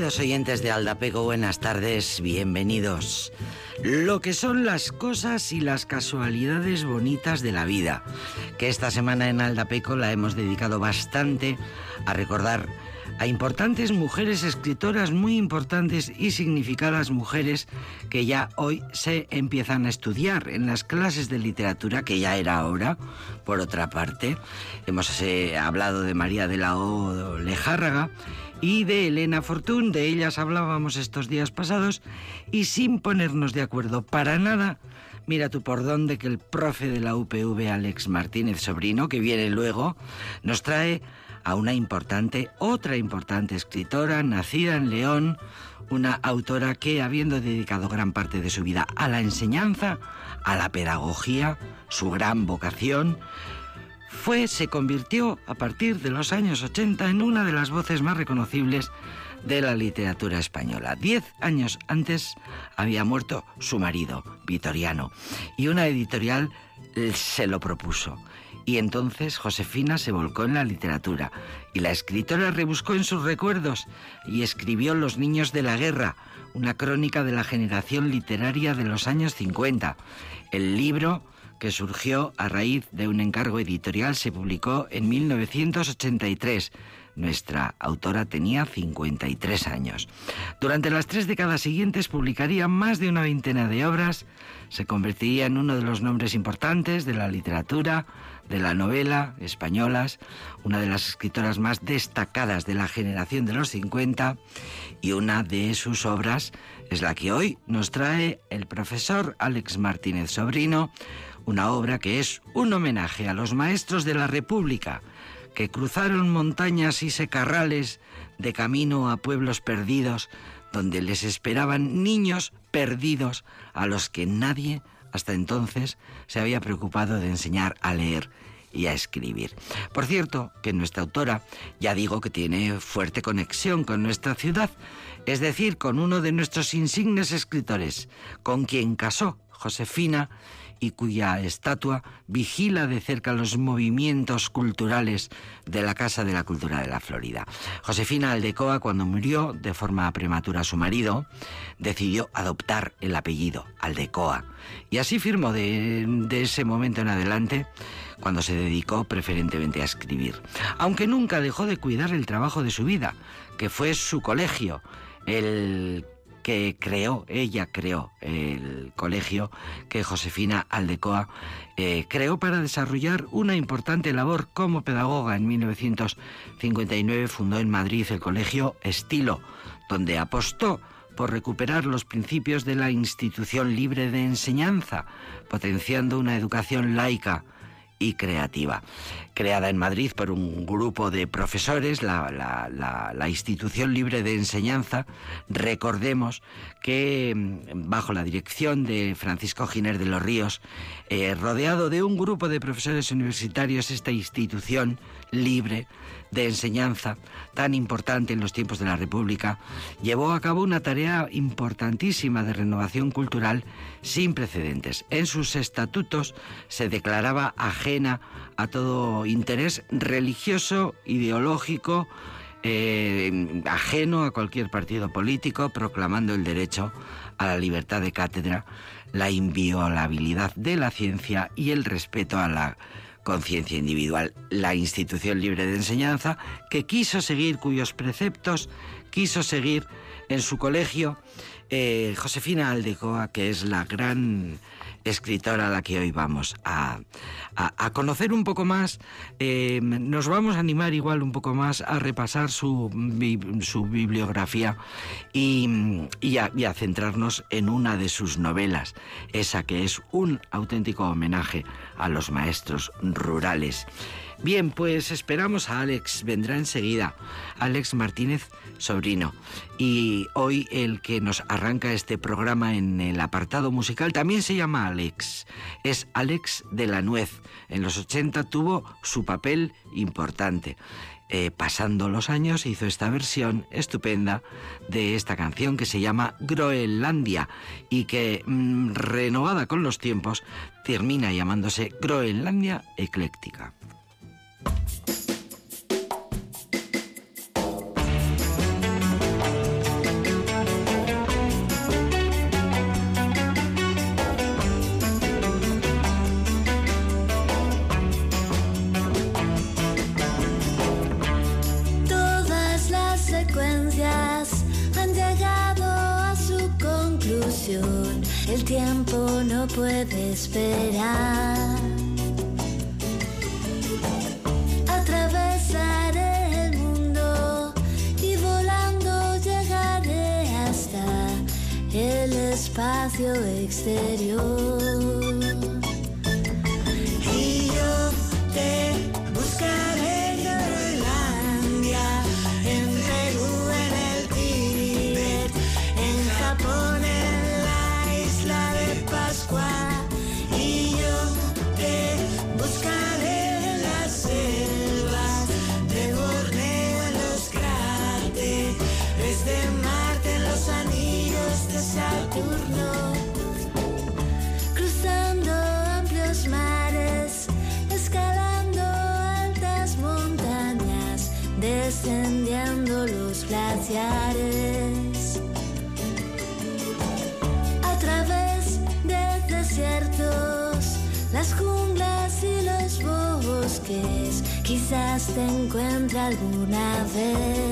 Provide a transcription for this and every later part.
Queridos oyentes de Aldapego, buenas tardes, bienvenidos. Lo que son las cosas y las casualidades bonitas de la vida, que esta semana en Aldapeco la hemos dedicado bastante a recordar a importantes mujeres escritoras muy importantes y significadas mujeres que ya hoy se empiezan a estudiar en las clases de literatura, que ya era hora, por otra parte. Hemos eh, hablado de María de la O Lejárraga y de Elena Fortún, de ellas hablábamos estos días pasados, y sin ponernos de acuerdo para nada, mira tú por dónde que el profe de la UPV, Alex Martínez Sobrino, que viene luego, nos trae a una importante, otra importante escritora, nacida en León, una autora que, habiendo dedicado gran parte de su vida a la enseñanza, a la pedagogía, su gran vocación, fue, se convirtió a partir de los años 80 en una de las voces más reconocibles de la literatura española. Diez años antes había muerto su marido, Vitoriano, y una editorial se lo propuso. Y entonces Josefina se volcó en la literatura y la escritora rebuscó en sus recuerdos y escribió Los Niños de la Guerra, una crónica de la generación literaria de los años 50. El libro, que surgió a raíz de un encargo editorial, se publicó en 1983. Nuestra autora tenía 53 años. Durante las tres décadas siguientes publicaría más de una veintena de obras, se convertiría en uno de los nombres importantes de la literatura, de la novela españolas, una de las escritoras más destacadas de la generación de los 50 y una de sus obras es la que hoy nos trae el profesor Alex Martínez Sobrino, una obra que es un homenaje a los maestros de la República que cruzaron montañas y secarrales de camino a pueblos perdidos donde les esperaban niños perdidos a los que nadie hasta entonces se había preocupado de enseñar a leer y a escribir. Por cierto, que nuestra autora ya digo que tiene fuerte conexión con nuestra ciudad, es decir, con uno de nuestros insignes escritores, con quien casó Josefina y cuya estatua vigila de cerca los movimientos culturales de la Casa de la Cultura de la Florida. Josefina Aldecoa, cuando murió de forma prematura su marido, decidió adoptar el apellido Aldecoa. Y así firmó de, de ese momento en adelante cuando se dedicó preferentemente a escribir. Aunque nunca dejó de cuidar el trabajo de su vida, que fue su colegio, el que creó, ella creó el colegio que Josefina Aldecoa eh, creó para desarrollar una importante labor como pedagoga. En 1959 fundó en Madrid el colegio Estilo, donde apostó por recuperar los principios de la institución libre de enseñanza, potenciando una educación laica y creativa. Creada en Madrid por un grupo de profesores, la, institución libre de enseñanza, recordemos que mm, bajo la dirección de Francisco Giner de los Ríos, eh, rodeado de un grupo de profesores universitarios, esta institución libre de enseñanza tan importante en los tiempos de la República, llevó a cabo una tarea importantísima de renovación cultural sin precedentes. En sus estatutos se declaraba ajena a todo interés religioso, ideológico, eh, ajeno a cualquier partido político, proclamando el derecho a la libertad de cátedra, la inviolabilidad de la ciencia y el respeto a la conciencia individual, la institución libre de enseñanza, que quiso seguir, cuyos preceptos quiso seguir en su colegio eh, Josefina Aldecoa, que es la gran escritora a la que hoy vamos a, conocer un poco más. Eh, nos vamos a animar igual un poco más a repasar su, su bibliografía y, y, a, centrarnos en una de sus novelas, esa que es un auténtico homenaje a los maestros rurales. Bien, pues esperamos a Alex, vendrá enseguida. Alex Martínez Sobrino. Y hoy el que nos arranca este programa en el apartado musical también se llama Alex. Es Alex de la Nuez. En los 80 tuvo su papel importante. Eh, pasando los años hizo esta versión estupenda de esta canción que se llama Groenlandia y que, mm, renovada con los tiempos, termina llamándose Groenlandia Ecléctica. Todas las secuencias han llegado a su conclusión, el tiempo no puede esperar. Espacio exterior. Quizás te encuentre alguna vez.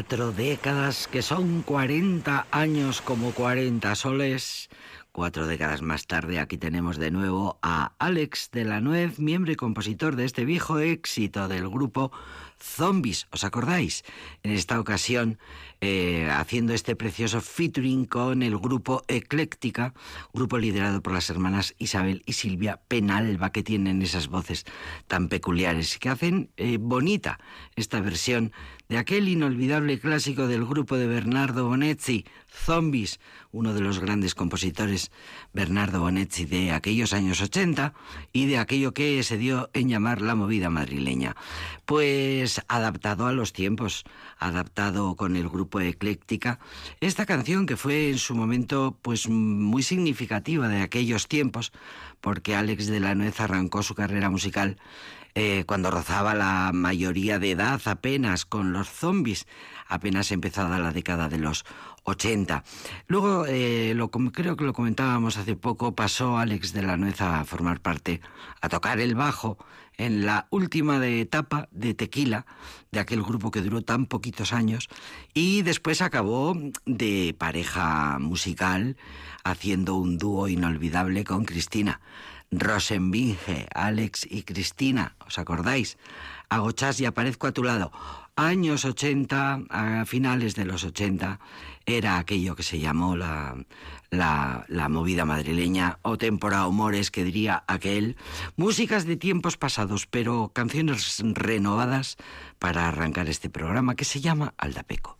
Cuatro décadas que son 40 años como 40 soles. Cuatro décadas más tarde aquí tenemos de nuevo a Alex de la Nuez, miembro y compositor de este viejo éxito del grupo Zombies. ¿Os acordáis? En esta ocasión eh, haciendo este precioso featuring con el grupo Ecléctica, grupo liderado por las hermanas Isabel y Silvia Penalba, que tienen esas voces tan peculiares, que hacen eh, bonita esta versión de aquel inolvidable clásico del grupo de Bernardo Bonetti, Zombies, uno de los grandes compositores, Bernardo Bonetti, de aquellos años 80 y de aquello que se dio en llamar la movida madrileña. Pues adaptado a los tiempos, adaptado con el grupo Ecléctica, esta canción que fue en su momento pues muy significativa de aquellos tiempos, porque Alex de la Nuez arrancó su carrera musical eh, cuando rozaba la mayoría de edad apenas con los zombies, apenas empezada la década de los 80. Luego, eh, lo, creo que lo comentábamos hace poco, pasó Alex de la Nuez a formar parte, a tocar el bajo en la última etapa de Tequila, de aquel grupo que duró tan poquitos años, y después acabó de pareja musical haciendo un dúo inolvidable con Cristina. Rosenbinge, Alex y Cristina, ¿os acordáis? Agochás y aparezco a tu lado. Años 80, a finales de los 80, era aquello que se llamó la, la, la movida madrileña o temporada humores que diría aquel. Músicas de tiempos pasados, pero canciones renovadas para arrancar este programa que se llama Aldapeco.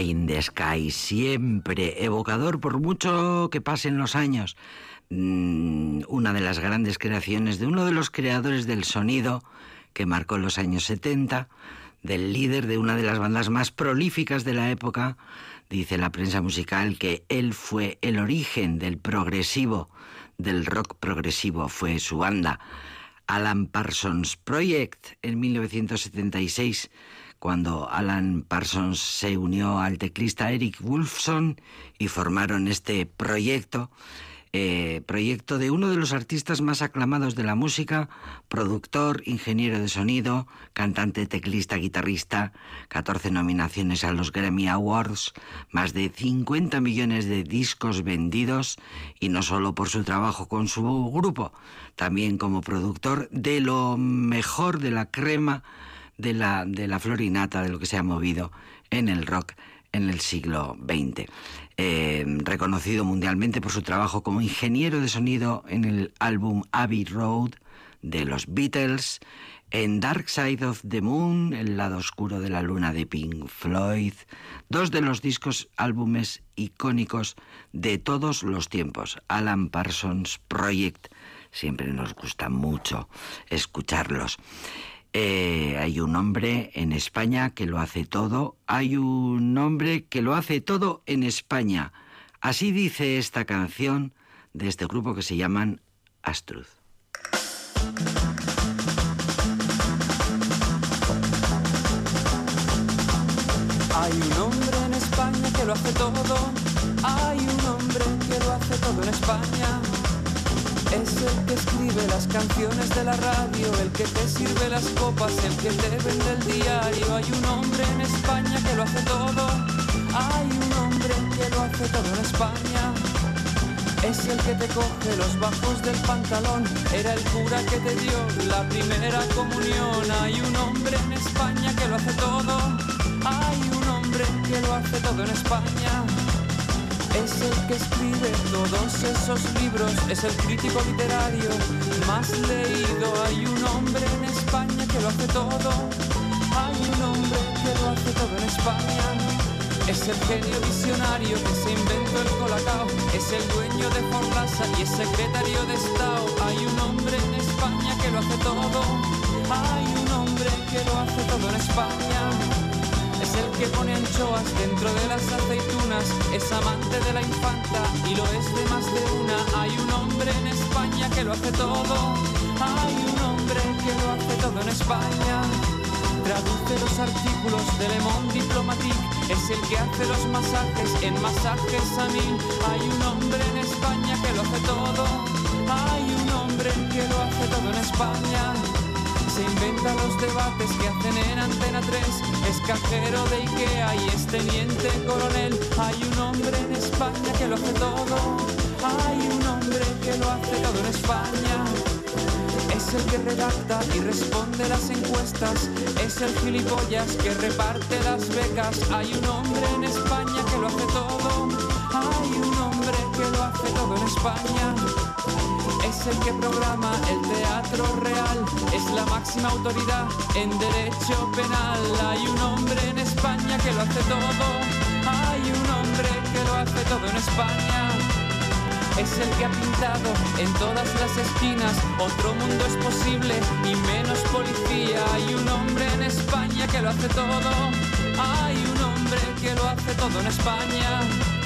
In the Sky, siempre evocador por mucho que pasen los años. Mm, una de las grandes creaciones de uno de los creadores del sonido que marcó los años 70, del líder de una de las bandas más prolíficas de la época, dice la prensa musical que él fue el origen del progresivo, del rock progresivo, fue su banda. Alan Parsons Project en 1976 cuando Alan Parsons se unió al teclista Eric Wolfson y formaron este proyecto, eh, proyecto de uno de los artistas más aclamados de la música, productor, ingeniero de sonido, cantante, teclista, guitarrista, 14 nominaciones a los Grammy Awards, más de 50 millones de discos vendidos y no solo por su trabajo con su grupo, también como productor de lo mejor de la crema de la, de la florinata, de lo que se ha movido en el rock en el siglo XX. Eh, reconocido mundialmente por su trabajo como ingeniero de sonido en el álbum Abbey Road de los Beatles, en Dark Side of the Moon, El lado oscuro de la luna de Pink Floyd, dos de los discos álbumes icónicos de todos los tiempos, Alan Parsons Project. Siempre nos gusta mucho escucharlos. Eh, hay un hombre en España que lo hace todo. Hay un hombre que lo hace todo en España. Así dice esta canción de este grupo que se llaman Astruz. Hay un hombre en España que lo hace todo. Hay un hombre que lo hace todo en España. Es el que escribe las canciones de la radio, el que te sirve las copas, el que te vende el diario. Hay un hombre en España que lo hace todo. Hay un hombre que lo hace todo en España. Es el que te coge los bajos del pantalón. Era el cura que te dio la primera comunión. Hay un hombre en España que lo hace todo. Hay un hombre que lo hace todo en España. Es el que escribe todos esos libros, es el crítico literario más leído. Hay un hombre en España que lo hace todo. Hay un hombre que lo hace todo en España. Es el genio visionario que se inventó el colacao. Es el dueño de Forlasa y es secretario de Estado. Hay un hombre en España que lo hace todo. Hay un hombre que lo hace todo en España es el que pone anchoas dentro de las aceitunas, es amante de la infanta y lo es de más de una. Hay un hombre en España que lo hace todo. Hay un hombre que lo hace todo en España. Traduce los artículos de Le Monde Diplomatique. Es el que hace los masajes en masajes a mí. Hay un hombre en España que lo hace todo. Hay un hombre que lo hace todo en España. Inventa los debates que hacen en Antena 3. Es cajero de Ikea y es teniente coronel. Hay un hombre en España que lo hace todo. Hay un hombre que lo hace todo en España. Es el que redacta y responde las encuestas. Es el gilipollas que reparte las becas. Hay un hombre en España que lo hace todo. Hay un hombre que lo hace todo en España. Es el que programa el teatro real. Es la máxima autoridad en derecho penal. Hay un hombre en España que lo hace todo. Hay un hombre que lo hace todo en España es el que ha pintado en todas las esquinas. Otro mundo es posible y menos policía. Hay un hombre en España que lo hace todo. Hay un hombre que lo hace todo en España.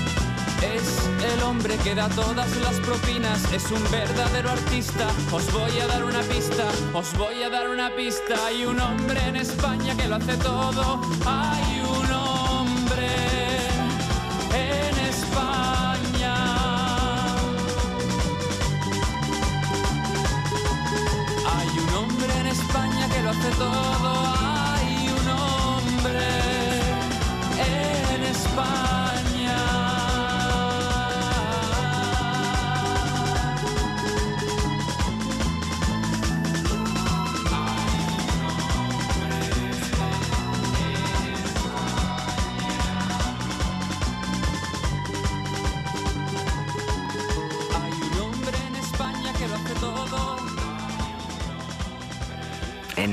Es el hombre que da todas las propinas, es un verdadero artista. Os voy a dar una pista, os voy a dar una pista. Hay un hombre en España que lo hace todo. Hay un hombre en España. Hay un hombre en España que lo hace todo.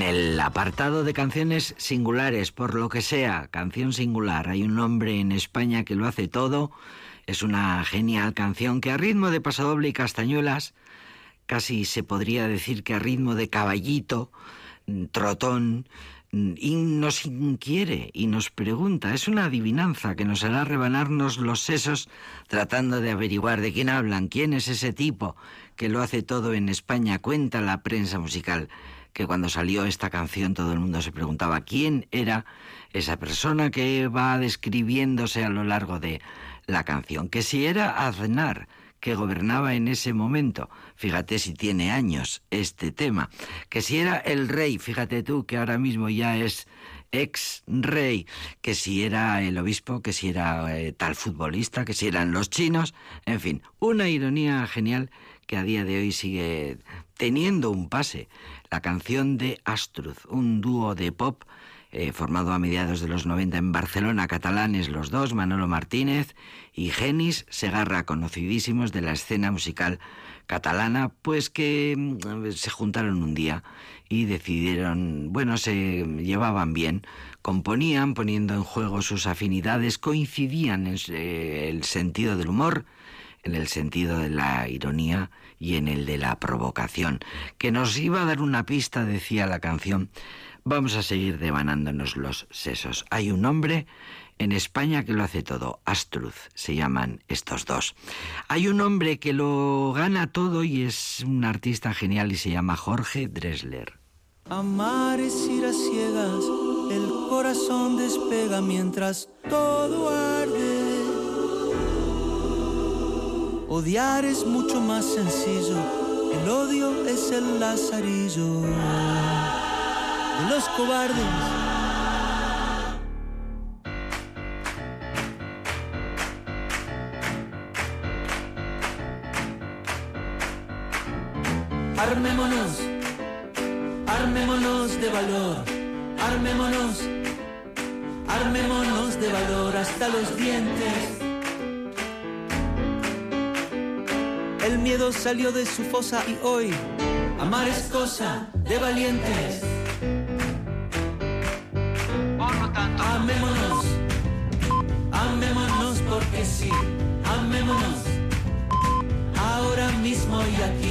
En el apartado de canciones singulares, por lo que sea, canción singular, hay un hombre en España que lo hace todo. Es una genial canción que a ritmo de pasodoble y castañuelas, casi se podría decir que a ritmo de caballito, mm, trotón, mm, y nos inquiere y nos pregunta. Es una adivinanza que nos hará rebanarnos los sesos tratando de averiguar de quién hablan, quién es ese tipo que lo hace todo en España. Cuenta la prensa musical que cuando salió esta canción todo el mundo se preguntaba quién era esa persona que va describiéndose a lo largo de la canción, que si era Aznar, que gobernaba en ese momento, fíjate si tiene años este tema, que si era el rey, fíjate tú que ahora mismo ya es ex rey, que si era el obispo, que si era eh, tal futbolista, que si eran los chinos, en fin, una ironía genial que a día de hoy sigue teniendo un pase. La canción de Astruz, un dúo de pop eh, formado a mediados de los 90 en Barcelona, catalanes los dos, Manolo Martínez y Genis Segarra, conocidísimos de la escena musical catalana, pues que mm, se juntaron un día y decidieron, bueno, se llevaban bien, componían poniendo en juego sus afinidades, coincidían en el sentido del humor, en el sentido de la ironía y en el de la provocación, que nos iba a dar una pista, decía la canción. Vamos a seguir devanándonos los sesos. Hay un hombre en España que lo hace todo, Astruz se llaman estos dos. Hay un hombre que lo gana todo y es un artista genial y se llama Jorge Dresler. Amar es ir a ciegas, el corazón despega mientras todo arde. Odiar es mucho más sencillo, el odio es el lazarillo de los cobardes. Armémonos, armémonos de valor, armémonos, armémonos de valor hasta los dientes. El miedo salió de su fosa y hoy amar es cosa de valientes. Por lo tanto, Amémonos, amémonos porque sí, amémonos. Ahora mismo y aquí,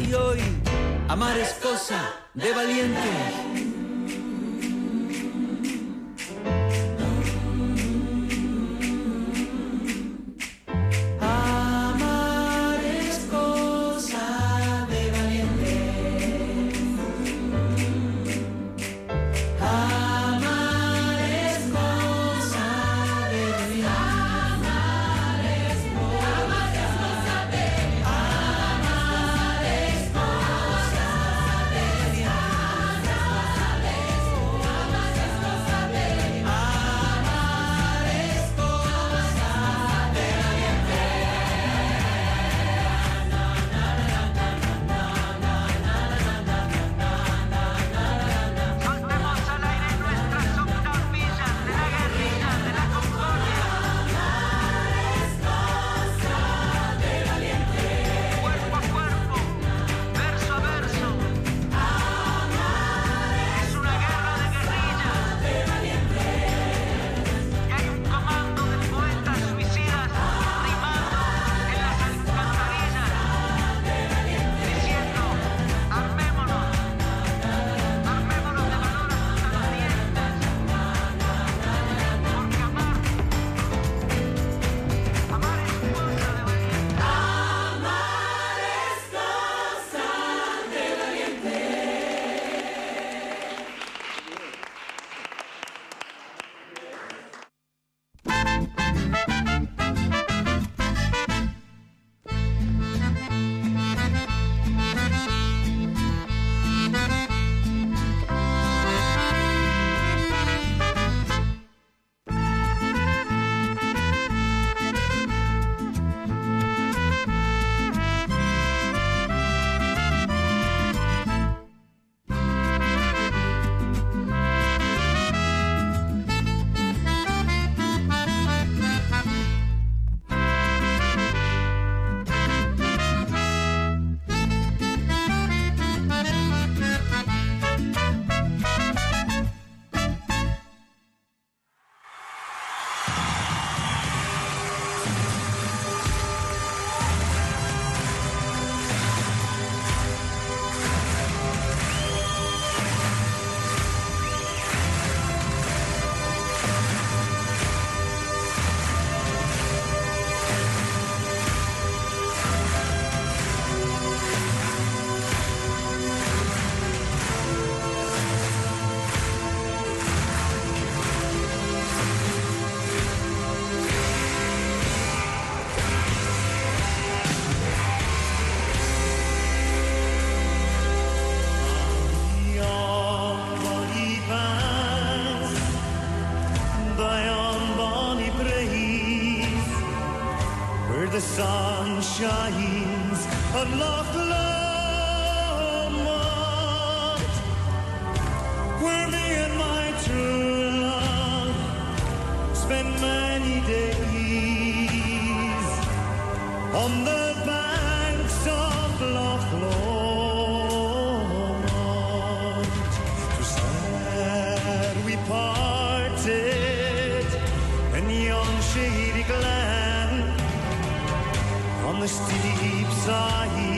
Y hoy amar es cosa de valientes. crying.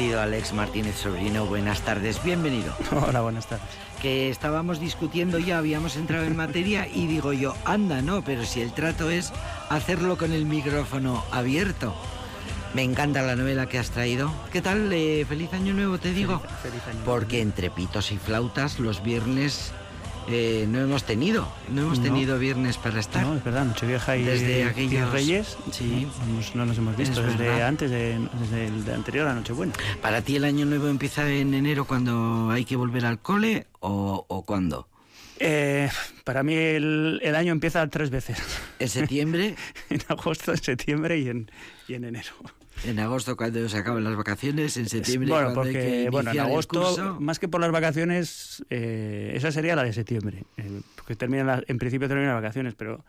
Querido Alex Martínez Sobrino, buenas tardes, bienvenido. Hola, buenas tardes. Que estábamos discutiendo ya, habíamos entrado en materia y digo yo, anda, no, pero si el trato es hacerlo con el micrófono abierto. Me encanta la novela que has traído. ¿Qué tal? Eh, feliz año nuevo, te digo. feliz año Porque entre pitos y flautas los viernes eh, no hemos tenido. No hemos No. tenido viernes para estar. No, es verdad, Nochevieja y, Desde aquellos- Reyes Sí. no, nos- no nos hemos visto Es desde verdad. antes, de, desde el de anterior a Nochebuena. ¿Para ti el año nuevo empieza en enero cuando hay que volver al cole o, o cuándo? Eh, para mí el, el año empieza tres veces, ¿En septiembre? en agosto, en septiembre y en, y en enero. ¿En agosto cuando se acaban las vacaciones? ¿En septiembre bueno, cuando hay que porque bueno, en agosto, más que por las vacaciones, eh, esa sería la de septiembre, eh, porque termina la- en principio termina las vacaciones, pero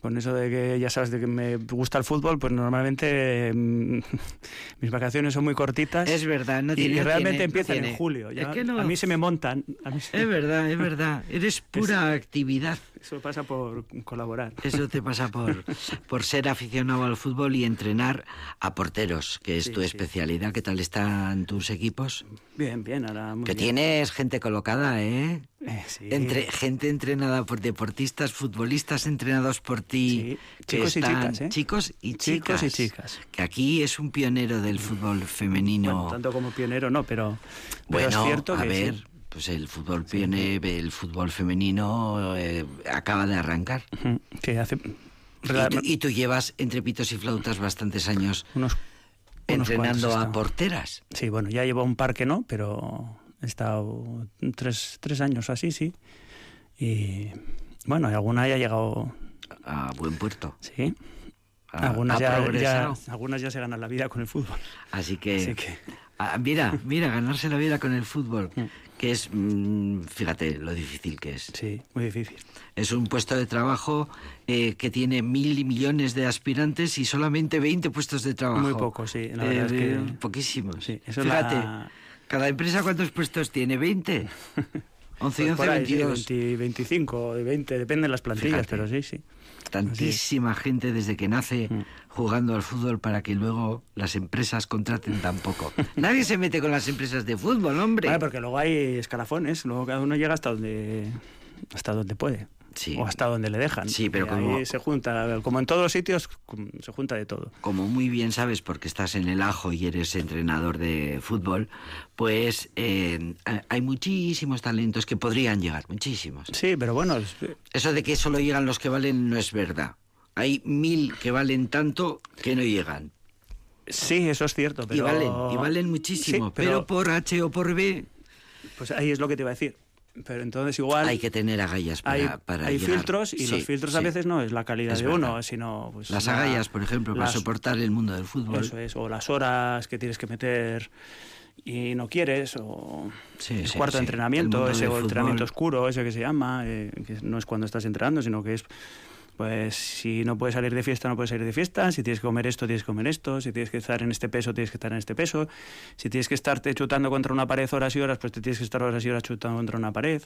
con eso de que ya sabes de que me gusta el fútbol, pues normalmente mm, mis vacaciones son muy cortitas. Es verdad, no y, tiene... y realmente tiene- empiezan en julio. ya Es que no... A mí se me montan. A mí se- Es verdad, es verdad. Eres pura actividad. Eso pasa por colaborar. Eso te pasa por, por ser aficionado al fútbol y entrenar a porteros, que es Sí, tu sí. especialidad. ¿Qué tal están tus equipos? Bien, bien, ahora muy Que bien. tienes gente colocada, ¿eh? Eh, sí. Entre, gente entrenada por deportistas, futbolistas entrenados por ti. Sí, que chicos y chicas, ¿eh? Chicos y Chicos chicas. y chicas. Que aquí es un pionero del fútbol femenino. Bueno, tanto como pionero no, pero, pero Bueno, es cierto a que ver. Pues el fútbol pione- el fútbol femenino eh, acaba de arrancar. Hace Y tú, y tú llevas entre pitos y flautas bastantes años unos, unos entrenando a porteras. Sí, bueno, ya llevo un par que no, pero he estado tres, tres años así, sí. Y bueno, alguna ya ha llegado, A buen puerto. sí. Algunas, ya, algunas ya se ganan la vida con el fútbol. Así que, Así que- ah, mira, mira, ganarse la vida con el fútbol, Mm. Que es, mm, fíjate lo difícil que es. Sí, muy difícil. Es un puesto de trabajo eh, que tiene mil millones de aspirantes y solamente 20 puestos de trabajo. Muy poco, sí, la verdad es que- Poquísimos. Sí, eso es Fíjate, la- cada empresa cuántos puestos tiene, 20. 11 y Pues 11, por ahí, sí, 22. 20, 25, de 20, depende de las plantillas, Fíjate. pero sí, sí. Tantísima gente desde que nace Mm. jugando al fútbol para que luego las empresas contraten tan poco. Nadie se mete con las empresas de fútbol, hombre. Vale, porque luego hay escalafones, luego cada uno llega hasta donde hasta donde puede. Sí. O hasta donde le dejan. Sí, pero Y como- ahí se junta, como en todos los sitios, cum- se junta de todo. Como muy bien sabes, porque estás en el ajo y eres entrenador de fútbol, pues eh, hay muchísimos talentos que podrían llegar, muchísimos. Sí, pero bueno, es- Eso de que solo llegan los que valen no es verdad. Hay mil que valen tanto que no llegan. sí, eso es cierto, pero... Y valen, y valen muchísimo. Sí, pero... por H o por B Pues ahí es lo que te iba a decir. Pero entonces igual... hay que tener agallas para, hay, para hay filtros y Sí, los filtros a sí. veces no es la calidad Es de verdad. uno, sino pues Las la- agallas, por ejemplo, para las- soportar el mundo del fútbol. Eso es, o las horas que tienes que meter y no quieres, o Sí, el cuarto de entrenamiento, El ese fútbol. entrenamiento oscuro, ese que se llama, eh, que no es cuando estás entrenando, sino que es, pues, si no puedes salir de fiesta, no puedes salir de fiesta, si tienes que comer esto, tienes que comer esto, si tienes que estar en este peso, tienes que estar en este peso, si tienes que estarte chutando contra una pared horas y horas, pues te tienes que estar horas y horas chutando contra una pared.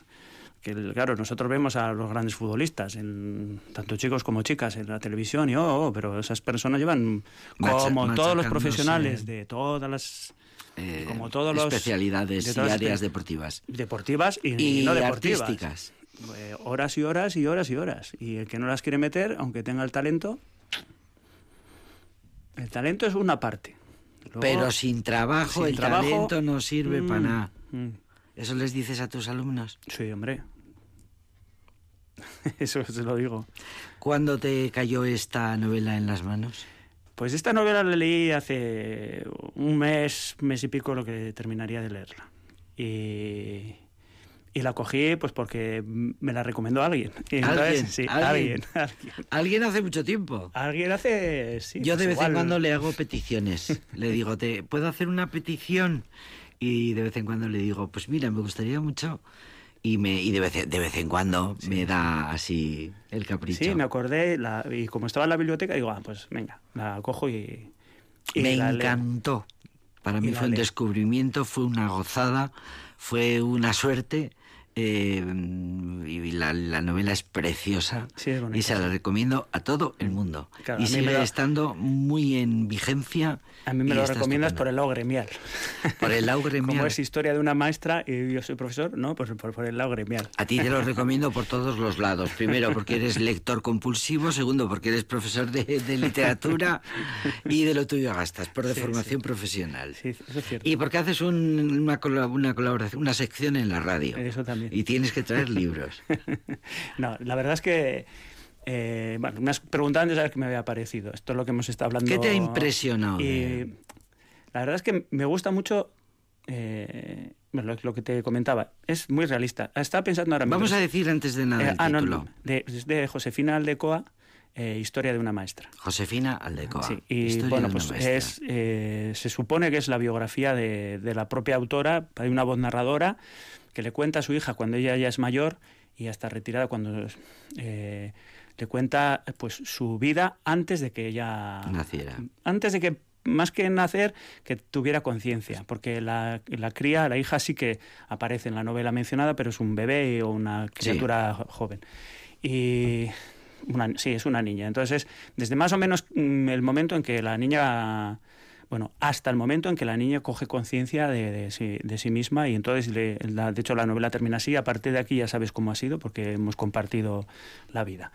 Que, claro, nosotros vemos a los grandes futbolistas, en, tanto chicos como chicas, en la televisión, y oh, oh, pero esas personas llevan, Macha- como todos los profesionales de todas las Eh, como todos los- especialidades de y todas áreas deportivas. deportivas y, Y, y no deportivas. artísticas. Eh, horas y horas y horas y horas. Y el que no las quiere meter, aunque tenga el talento, el talento es una parte. Luego, Pero sin trabajo sin el trabajo, talento no sirve mm, para nada. mm, ¿Eso les dices a tus alumnos? sí, hombre. Eso se lo digo. ¿Cuándo te cayó esta novela en las manos? Pues esta novela la leí hace un mes, mes y pico lo que terminaría de leerla. Y, y la cogí pues porque me la recomendó alguien. Entonces, ¿Alguien? sí, ¿Alguien? alguien. hace mucho tiempo. Alguien hace... Sí, Yo pues de vez en cuando le hago peticiones. Le digo, ¿te puedo hacer una petición? Y de vez en cuando le digo, pues mira, me gustaría mucho. Y, me, y de, vez, de vez en cuando me da así el capricho. Sí, me acordé la- y como estaba en la biblioteca, digo, ah, pues venga, la cojo y... y me la leo. encantó. Para Y mí fue un descubrimiento, fue una gozada, fue una suerte eh, y la, la novela es preciosa Sí, es bonita, y se la recomiendo a todo el mundo. Claro, y sigue lo- estando muy en vigencia. A mí me lo recomiendas por el lado gremial. Por el lado gremial. Como es historia de una maestra y yo soy profesor, no, pues por, por el lado gremial. A ti te lo recomiendo por todos los lados. Primero, porque eres lector compulsivo. Segundo, porque eres profesor de, de literatura. Y de lo tuyo gastas, por de Sí, formación profesional. Sí, eso es cierto. Y porque haces un- una colaboración, una sección en la radio. Eso también. Y tienes que traer libros. no, la verdad es que. eh, bueno, me has preguntado antes a ver qué me había parecido. Esto es lo que hemos estado hablando. ¿Qué te ha impresionado Y la verdad es que me gusta mucho. eh, bueno, lo, que te comentaba. Es muy realista. Estaba pensando ahora mismo. Vamos a decir antes de nada Eh, el ah, no, título. no, de, es de Josefina Aldecoa, eh, Historia de una maestra. Josefina Aldecoa. Sí, y Historia bueno, pues es, se supone que es la biografía de, de la propia autora. Hay una voz narradora que le cuenta a su hija cuando ella ya es mayor y ya está retirada cuando eh, le cuenta pues su vida antes de que ella Naciera. antes de que más que nacer que tuviera conciencia porque la, la cría la hija sí que aparece en la novela mencionada pero es un bebé o una criatura jo- joven. Y una, sí es una niña. Entonces desde más o menos mm, el momento en que la niña bueno, hasta el momento en que la niña coge conciencia de, sí, de sí misma y entonces, le- la- de hecho, la novela termina así. A partir de aquí ya sabes cómo ha sido porque hemos compartido la vida.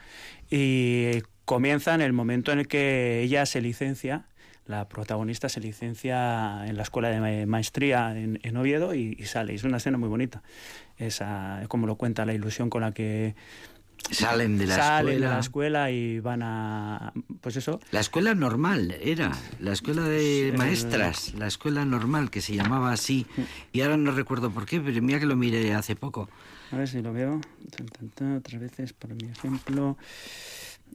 Y comienza en el momento en el que ella se licencia, la protagonista se licencia en la escuela de ma- maestría en, Oviedo y, y sale. Es una escena muy bonita. Esa, como lo cuenta, la ilusión con la que Salen de la salen escuela. de la escuela y van a... Pues eso, La escuela normal era, la escuela de maestras, la escuela normal que se llamaba así. Y ahora no recuerdo por qué, pero mira que lo miré hace poco. A ver si lo veo. Otras veces, por mi ejemplo.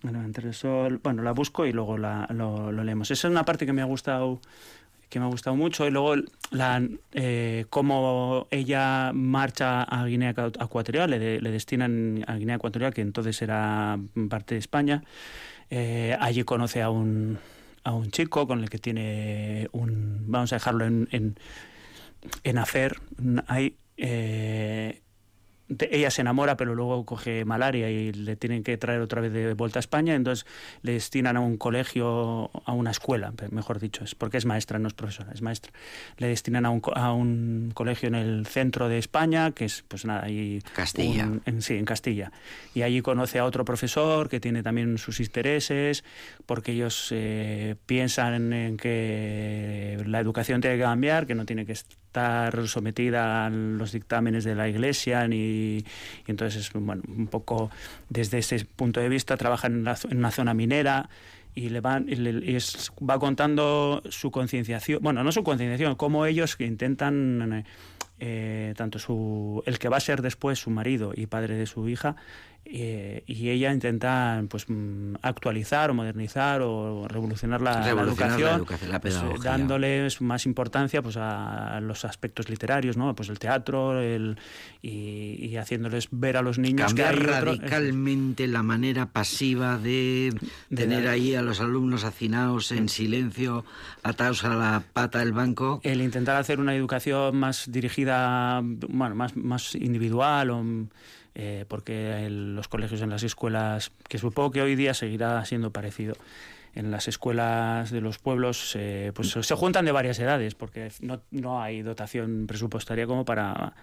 Bueno, entre. Bueno, la busco y luego la, lo, lo leemos. Esa es una parte que me ha gustado que me ha gustado mucho. Y luego la eh, cómo ella marcha a Guinea Ecu- Ecuatorial le, le destinan a Guinea Ecuatorial que entonces era parte de España. Eh, allí conoce a un a un chico con el que tiene un vamos a dejarlo en, en, en hacer. Hay ella se enamora, pero luego coge malaria y le tienen que traer otra vez de vuelta a España, entonces le destinan a un colegio, a una escuela, mejor dicho, es porque es maestra, no es profesora, es maestra. Le destinan a un, a un colegio en el centro de España, que es, pues nada, ahí... Castilla. un- en, sí, en Castilla. Y allí conoce a otro profesor que tiene también sus intereses, porque ellos eh, piensan en que la educación tiene que cambiar, que no tiene que estar sometida a los dictámenes de la Iglesia, y entonces, bueno, un poco desde ese punto de vista trabajan en, la en una zona minera y le van y va contando su concienciación, bueno, no su concienciación, cómo ellos intentan eh, tanto su el que va a ser después su marido y padre de su hija eh, y ella intenta pues mm, actualizar o modernizar o revolucionar la, la Revolucionar la educación, educación, la pues, eh, más importancia pues a los aspectos literarios no pues el teatro el y, y haciéndoles ver a los niños Cambiar que hay otro- radicalmente la manera pasiva de, De tener la- ahí a los alumnos hacinados en silencio, atados a la pata del banco. el intentar hacer una educación más dirigida, bueno, más, más individual, o, eh, porque el- los colegios en las escuelas, que supongo que hoy día seguirá siendo parecido, en las escuelas de los pueblos eh, pues se juntan de varias edades, porque no, no hay dotación presupuestaria como para...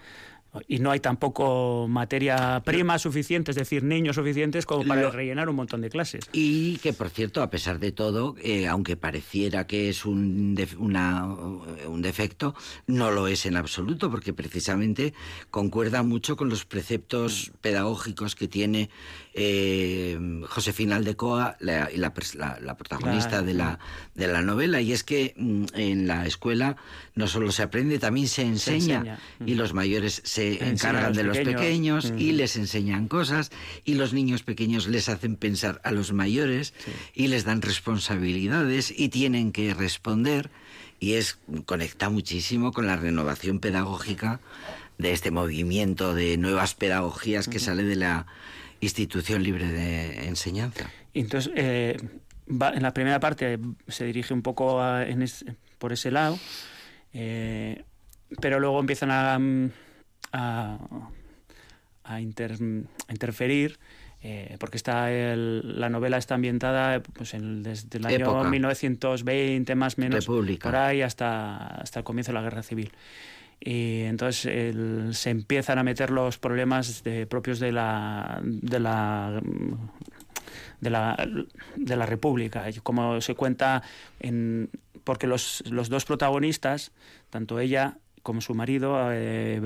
Y no hay tampoco materia prima suficiente, es decir, niños suficientes como para Lo- rellenar un montón de clases. Y que, por cierto, a pesar de todo, eh, aunque pareciera que es un, def- una- un defecto, no lo es en absoluto, porque precisamente concuerda mucho con los preceptos pedagógicos que tiene eh, Josefina Aldecoa, la, y la, la- la protagonista Claro. de, la, de la novela, y es que mm, en la escuela no solo se aprende, también se enseña, enseña. y los mayores se encargan los de los pequeños. pequeños y les enseñan cosas. Y los niños pequeños les hacen pensar a los mayores y les dan responsabilidades y tienen que responder. Y es conecta muchísimo con la renovación pedagógica de este movimiento de nuevas pedagogías que sale de la institución libre de enseñanza. Entonces, eh, va- en la primera parte se dirige un poco a- en es- por ese lado, eh, pero luego empiezan a, mm, a, a, inter- a interferir, eh, porque está el- la novela está ambientada pues, desde el año Época. 1920 más o menos, República. por ahí hasta, hasta el comienzo de la Guerra Civil. Y entonces se empiezan a meter los problemas propios de la, de la de la, de la República, como se cuenta en porque los, los dos protagonistas, tanto ella como su marido, eh,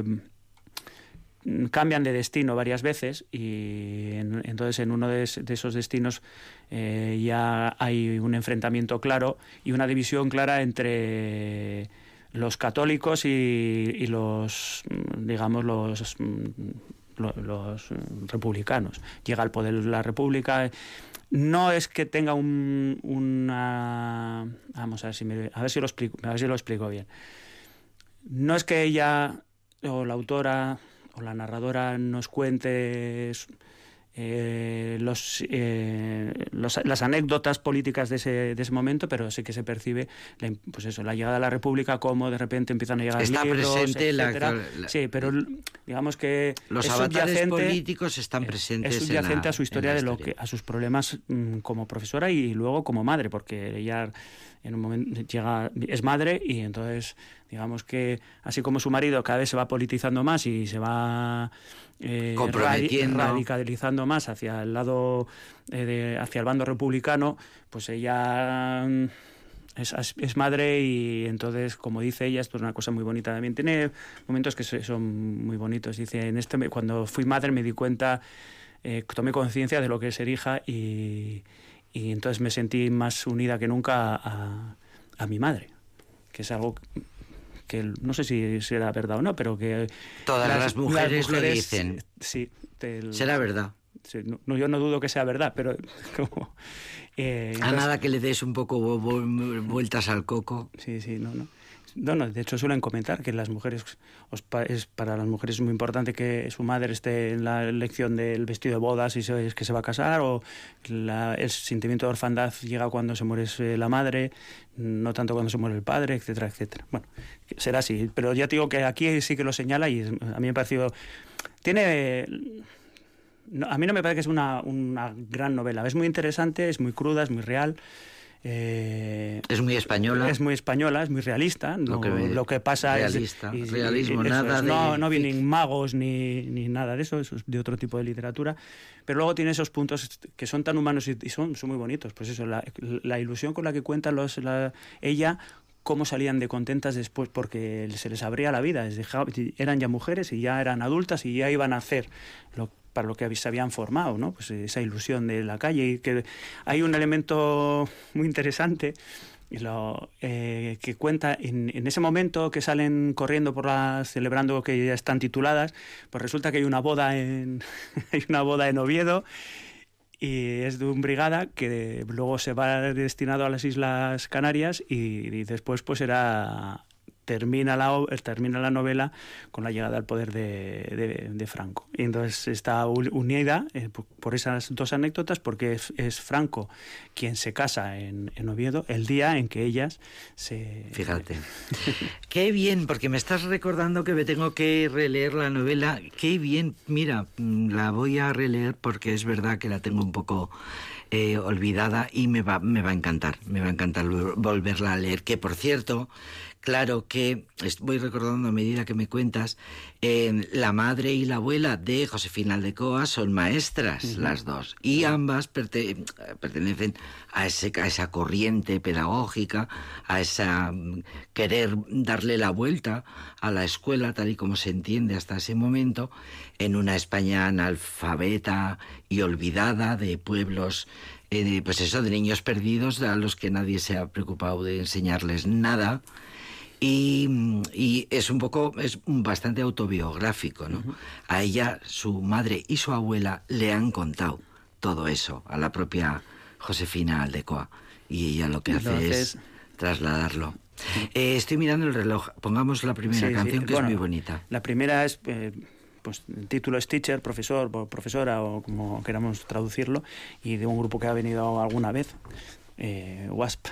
cambian de destino varias veces y en- entonces en uno de esos destinos eh, ya hay un enfrentamiento claro y una división clara entre los católicos y, y los digamos los lo- los republicanos. Llega al poder la república. No es que tenga un, una vamos a ver si me, a ver si lo explico a ver si lo explico bien. No es que ella o la autora o la narradora nos cuente eh, los, eh, los- las anécdotas políticas de ese, de ese momento, pero sí que se percibe la, pues eso, la llegada a la República, cómo de repente empiezan a llegar Está libros, presente la- etcétera. la- Sí, pero digamos que Los es avatares subyacente- políticos están eh, presentes es en la- subyacente a su historia la de lo que a sus problemas mm, como profesora y luego como madre porque ella en un momento llega es madre y entonces digamos que así como su marido cada vez se va politizando más y se va eh, Comprometiendo. radicalizando más hacia el lado eh, de- hacia el bando republicano pues ella mm, es, madre y entonces, como dice ella, esto es una cosa muy bonita también. Tiene momentos que so- son muy bonitos. Dice, en este, cuando fui madre me di cuenta, eh, tomé conciencia de lo que es ser hija y, y entonces me sentí más unida que nunca a, a mi madre, que es algo que no sé si será verdad o no, pero que... Todas las mujeres lo dicen. Sí. Será verdad. sí, no, yo no dudo que sea verdad, pero como... eh, A entonces- nada que le des un poco vu- vu- vueltas al coco. Sí, sí, no, no. No, no, de hecho suelen comentar que las mujeres, es, para las mujeres es muy importante que su madre esté en la elección del vestido de bodas se, es que se va a casar, o la- el sentimiento de orfandad llega cuando se muere eh, la madre, no tanto cuando se muere el padre, etcétera, etcétera. Bueno, será así, pero ya te digo que aquí sí que lo señala y a mí me ha parecido... Tiene... no, a mí no me parece que es una, una gran novela, es muy interesante, es muy cruda, es muy real. Eh, Es muy española. es muy española, es muy realista. No, Lo que lo que pasa realista, es. realismo, nada es, de No, no vienen magos ni, ni nada de eso, eso es de otro tipo de literatura. Pero luego tiene esos puntos que son tan humanos y, y son, son muy bonitos. Pues eso, la, la ilusión con la que cuenta los, la- ella cómo salían de contentas después porque se les abría la vida, eran ya mujeres y ya eran adultas y ya iban a hacer lo, para lo que se habían formado, ¿no? Pues esa ilusión de la calle y que hay un elemento muy interesante lo, eh, que cuenta en, en ese momento que salen corriendo por las celebrando que ya están tituladas, pues resulta que hay una boda en hay una boda en Oviedo y es de un brigada que luego se va destinado a las Islas Canarias y, y después pues era termina la, o- termina la novela con la llegada al poder de, de- de Franco. Y entonces está unida eh, por, esas dos anécdotas porque es, es Franco quien se casa en, en Oviedo el día en que ellas se... Fíjate. Qué bien, porque me estás recordando que me tengo que releer la novela. Qué bien, mira, mm, la voy a releer porque es verdad que la tengo un poco eh, olvidada y me va, me va a encantar, me va a encantar vol- volverla a leer. Que por cierto, claro que voy recordando a medida que me cuentas, eh, la madre y la abuela de Josefina Aldecoa son maestras, las dos, y ambas perte- pertenecen a, ese, a esa corriente pedagógica, a esa mm, querer darle la vuelta a la escuela tal y como se entiende hasta ese momento, en una España analfabeta y olvidada de pueblos, eh, de, pues eso, de niños perdidos a los que nadie se ha preocupado de enseñarles nada. Y, y es un poco, es bastante autobiográfico, ¿no? A ella, su madre y su abuela le han contado todo eso a la propia Josefina Aldecoa. Y ella lo que hace es trasladarlo. Eh, estoy mirando el reloj. Pongamos la primera Sí, sí. canción, que Bueno, es muy bonita. La primera es, eh, pues el título es teacher, profesor, profesora o como queramos traducirlo, y de un grupo que ha venido alguna vez, eh, WASP.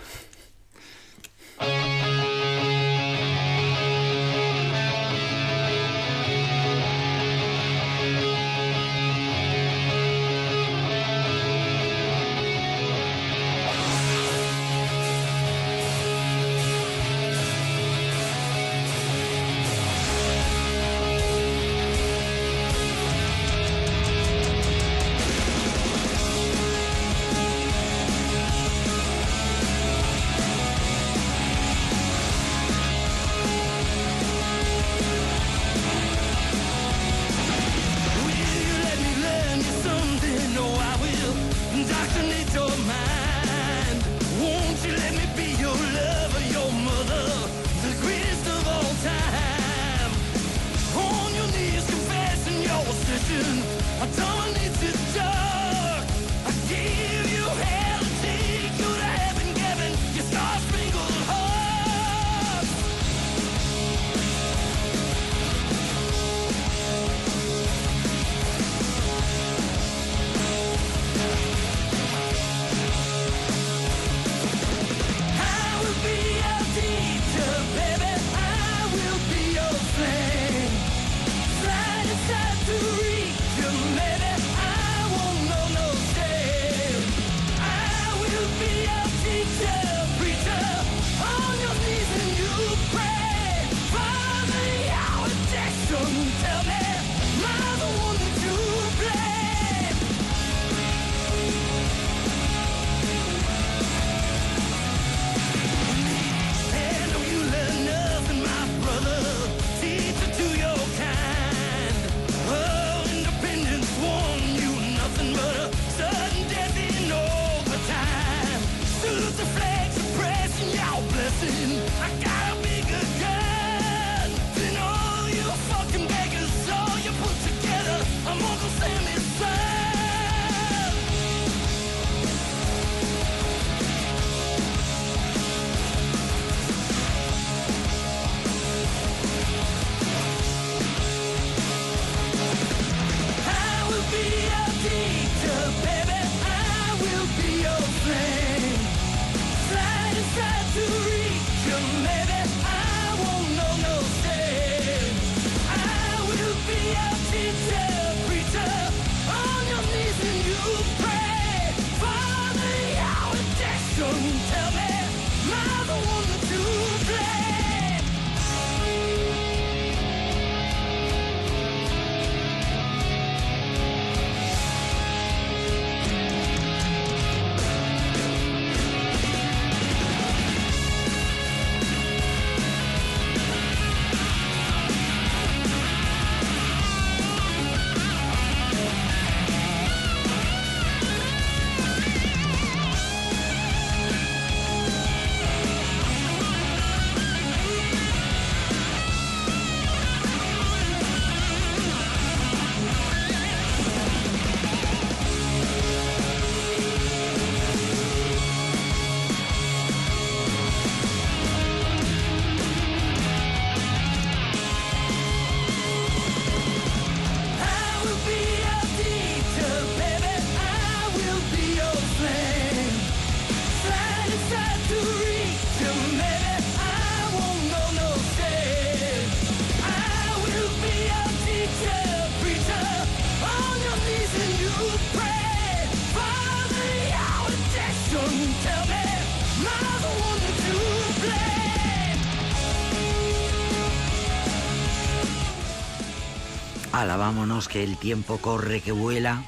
Ala, vámonos, que el tiempo corre, que vuela.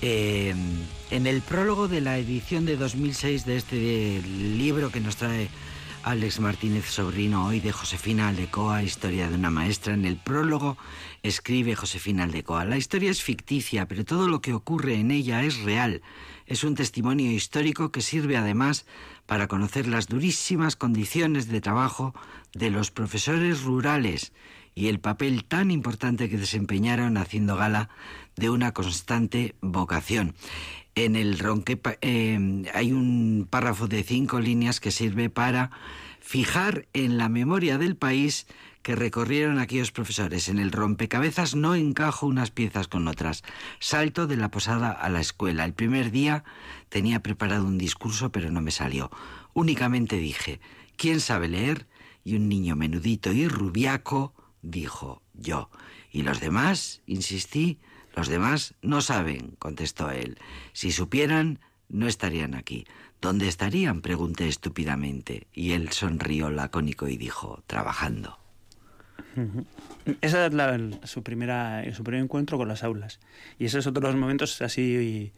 Eh, en el prólogo de la edición de 2006 de este libro que nos trae Alex Martínez Sobrino hoy de Josefina Aldecoa, Historia de una maestra, en el prólogo escribe Josefina Aldecoa. La historia es ficticia, pero todo lo que ocurre en ella es real. Es un testimonio histórico que sirve además para conocer las durísimas condiciones de trabajo de los profesores rurales y el papel tan importante que desempeñaron haciendo gala de una constante vocación. En el ronque eh, hay un párrafo de cinco líneas que sirve para fijar en la memoria del país que recorrieron aquellos profesores. En el rompecabezas no encajo unas piezas con otras. Salto de la posada a la escuela. El primer día tenía preparado un discurso, pero no me salió. Únicamente dije, ¿quién sabe leer? Y un niño menudito y rubiaco dijo, yo. ¿Y los demás? insistí. Los demás no saben, contestó él. Si supieran, no estarían aquí. ¿Dónde estarían? pregunté estúpidamente. Y él sonrió lacónico y dijo, trabajando. Esa es la- su, primera, su primer encuentro con las aulas. Y ese es otro los momentos así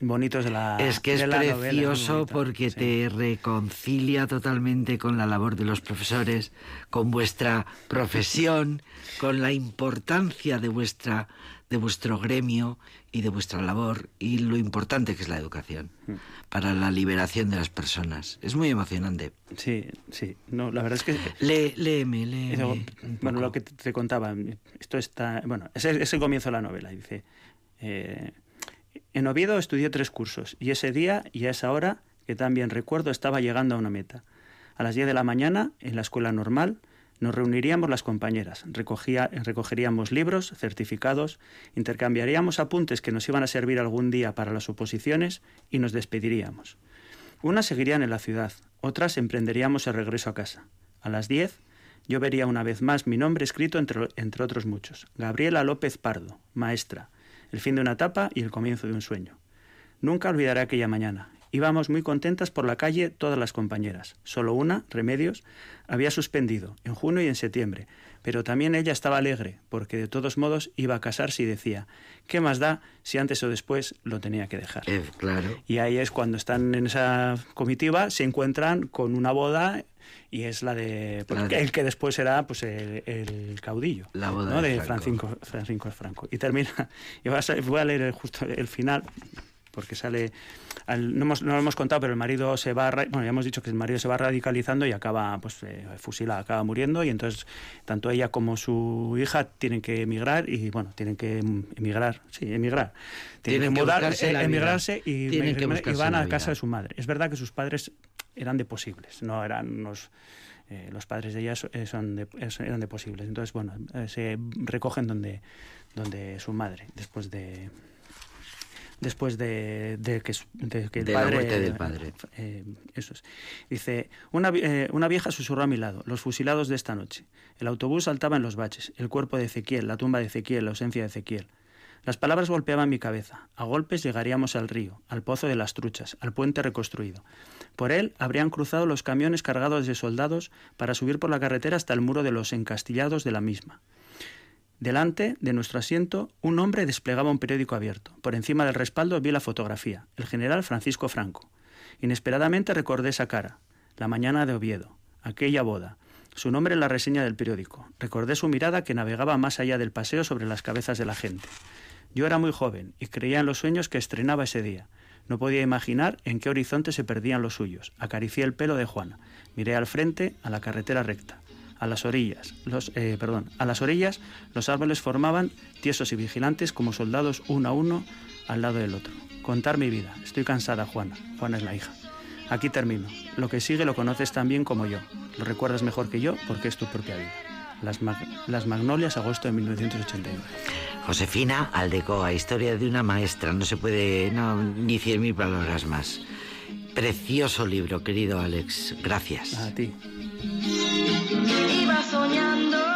bonitos de la Es que es novela, precioso porque sí. te reconcilia totalmente con la labor de los profesores, con vuestra profesión, con la importancia de vuestra de vuestro gremio y de vuestra labor y lo importante que es la educación Mm. para la liberación de las personas. Es muy emocionante. Sí, sí. No, la verdad es que Lé, léeme, léeme. Eso, bueno, lo que te, contaba, esto está, bueno, es el comienzo de la novela. Dice, eh, en Oviedo estudié tres cursos y ese día y a esa hora, que también recuerdo, estaba llegando a una meta. A las 10 de la mañana, en la escuela normal, nos reuniríamos las compañeras, recogía, recogeríamos libros, certificados, intercambiaríamos apuntes que nos iban a servir algún día para las oposiciones y nos despediríamos. Unas seguirían en la ciudad, otras emprenderíamos el regreso a casa. A las 10 yo vería una vez más mi nombre escrito entre, entre otros muchos. Gabriela López Pardo, maestra. El fin de una etapa y el comienzo de un sueño. Nunca olvidaré aquella mañana. Íbamos muy contentas por la calle todas las compañeras. Solo una, Remedios, había suspendido, en junio y en septiembre, pero también ella estaba alegre, porque de todos modos iba a casarse y decía, ¿qué más da si antes o después lo tenía que dejar? Eh, claro. Y ahí es cuando están en esa comitiva, se encuentran con una boda y es la de pues, el que después será pues el, el caudillo La boda ¿no? de Franco. Francisco, Francisco Franco. Y termina, y voy a, leer justo el final, porque sale, al- no, hemos, no lo hemos contado, pero el marido se va, bueno, ya hemos dicho que el marido se va radicalizando y acaba pues eh, fusilado, acaba muriendo y entonces tanto ella como su hija tienen que emigrar y bueno, tienen que em- emigrar, sí, emigrar. Tienen que mudar, buscarse eh, la emigrarse y, Tienen que y buscarse van la a vida. casa de su madre. Es verdad que sus padres eran de posibles, no eran unos eh, los padres de ella eh, son de, eran de posibles. Entonces, bueno, eh, se recogen donde, donde su madre, después de después de, de que, de que el De la padre... muerte del padre. eh, eso es. Dice, una, eh, una vieja susurró a mi lado, los fusilados de esta noche. El autobús saltaba en los baches, el cuerpo de Ezequiel, la tumba de Ezequiel, la ausencia de Ezequiel. Las palabras golpeaban mi cabeza. A golpes llegaríamos al río, al pozo de las truchas, al puente reconstruido. Por él habrían cruzado los camiones cargados de soldados para subir por la carretera hasta el muro de los encastillados de la misma. Delante de nuestro asiento, un hombre desplegaba un periódico abierto. Por encima del respaldo vi la fotografía, el general Francisco Franco. Inesperadamente recordé esa cara, la mañana de Oviedo, aquella boda, su nombre en la reseña del periódico. Recordé su mirada que navegaba más allá del paseo sobre las cabezas de la gente. Yo era muy joven y creía en los sueños que estrenaba ese día. No podía imaginar en qué horizonte se perdían los suyos. Acaricié el pelo de Juana. Miré al frente, a la carretera recta. A las orillas, los, eh, perdón, a las orillas los árboles formaban tiesos y vigilantes como soldados uno a uno al lado del otro. Contar mi vida. Estoy cansada, Juana. Juana es la hija. Aquí termino. Lo que sigue lo conoces tan bien como yo. Lo recuerdas mejor que yo porque es tu propia vida. Las, Mag- Las Magnolias, agosto de 1989. Josefina Aldecoa, historia de una maestra. No se puede, no, ni cien mil palabras más. Precioso libro, querido Alex. Gracias. A ti soñando.